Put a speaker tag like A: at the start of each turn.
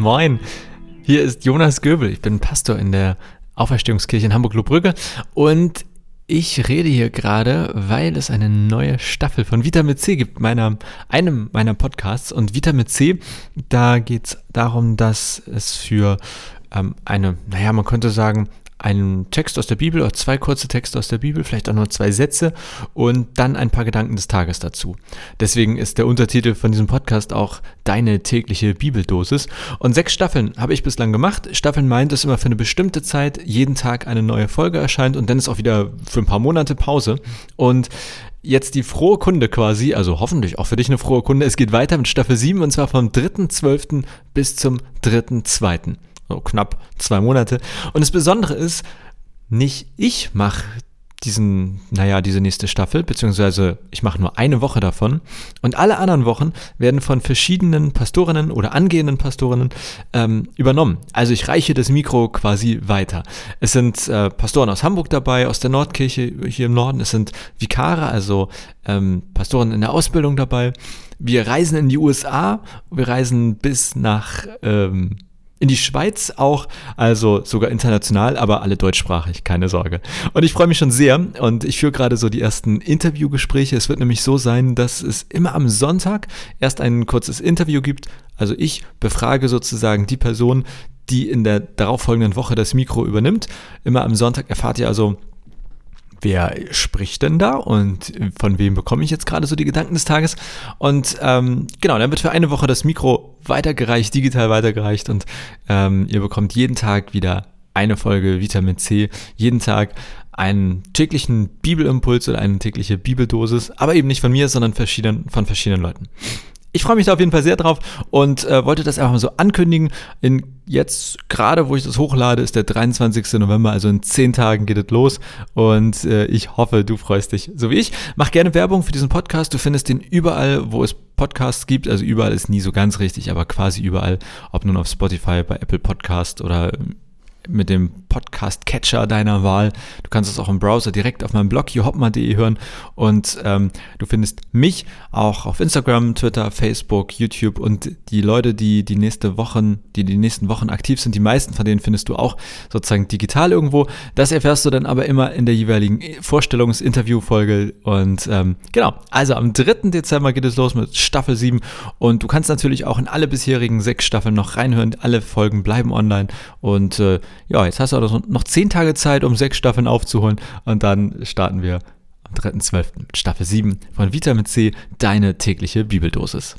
A: Moin, hier ist Jonas Göbel. Ich bin Pastor in der Auferstehungskirche in Hamburg-Lobrügge und ich rede hier gerade, weil es eine neue Staffel von Vitamin C gibt, meiner, einem meiner Podcasts. Und Vitamin C, da geht es darum, dass es für ähm, eine, naja, man könnte sagen, einen Text aus der Bibel oder zwei kurze Texte aus der Bibel, vielleicht auch nur zwei Sätze und dann ein paar Gedanken des Tages dazu. Deswegen ist der Untertitel von diesem Podcast auch Deine tägliche Bibeldosis. Und sechs Staffeln habe ich bislang gemacht. Staffeln meint, dass immer für eine bestimmte Zeit jeden Tag eine neue Folge erscheint und dann ist auch wieder für ein paar Monate Pause. Und jetzt die frohe Kunde quasi, also hoffentlich auch für dich eine frohe Kunde. Es geht weiter mit Staffel 7 und zwar vom 3.12. bis zum 3.2 so knapp zwei Monate. Und das Besondere ist, nicht ich mache diesen, naja, diese nächste Staffel, beziehungsweise ich mache nur eine Woche davon. Und alle anderen Wochen werden von verschiedenen Pastorinnen oder angehenden Pastorinnen ähm, übernommen. Also ich reiche das Mikro quasi weiter. Es sind äh, Pastoren aus Hamburg dabei, aus der Nordkirche hier im Norden. Es sind Vikare, also ähm, Pastoren in der Ausbildung dabei. Wir reisen in die USA. Wir reisen bis nach ähm, in die Schweiz auch, also sogar international, aber alle deutschsprachig, keine Sorge. Und ich freue mich schon sehr und ich führe gerade so die ersten Interviewgespräche. Es wird nämlich so sein, dass es immer am Sonntag erst ein kurzes Interview gibt. Also ich befrage sozusagen die Person, die in der darauffolgenden Woche das Mikro übernimmt. Immer am Sonntag erfahrt ihr also wer spricht denn da und von wem bekomme ich jetzt gerade so die Gedanken des Tages. Und ähm, genau, dann wird für eine Woche das Mikro weitergereicht, digital weitergereicht und ähm, ihr bekommt jeden Tag wieder eine Folge Vitamin C, jeden Tag einen täglichen Bibelimpuls oder eine tägliche Bibeldosis, aber eben nicht von mir, sondern verschieden, von verschiedenen Leuten. Ich freue mich da auf jeden Fall sehr drauf und äh, wollte das einfach mal so ankündigen. In jetzt gerade, wo ich das hochlade, ist der 23. November, also in zehn Tagen geht es los und äh, ich hoffe, du freust dich so wie ich. Mach gerne Werbung für diesen Podcast. Du findest den überall, wo es Podcasts gibt. Also überall ist nie so ganz richtig, aber quasi überall, ob nun auf Spotify, bei Apple Podcast oder mit dem Podcast-Catcher deiner Wahl. Du kannst es auch im Browser direkt auf meinem Blog johopma.de hören und ähm, du findest mich auch auf Instagram, Twitter, Facebook, YouTube und die Leute, die die nächste Wochen, die die nächsten Wochen aktiv sind, die meisten von denen findest du auch sozusagen digital irgendwo. Das erfährst du dann aber immer in der jeweiligen Vorstellungs-Interview-Folge und ähm, genau, also am 3. Dezember geht es los mit Staffel 7 und du kannst natürlich auch in alle bisherigen sechs Staffeln noch reinhören. Alle Folgen bleiben online und äh, ja, jetzt hast du also noch zehn Tage Zeit, um sechs Staffeln aufzuholen und dann starten wir am 3.12. mit Staffel 7 von Vitamin C, deine tägliche Bibeldosis.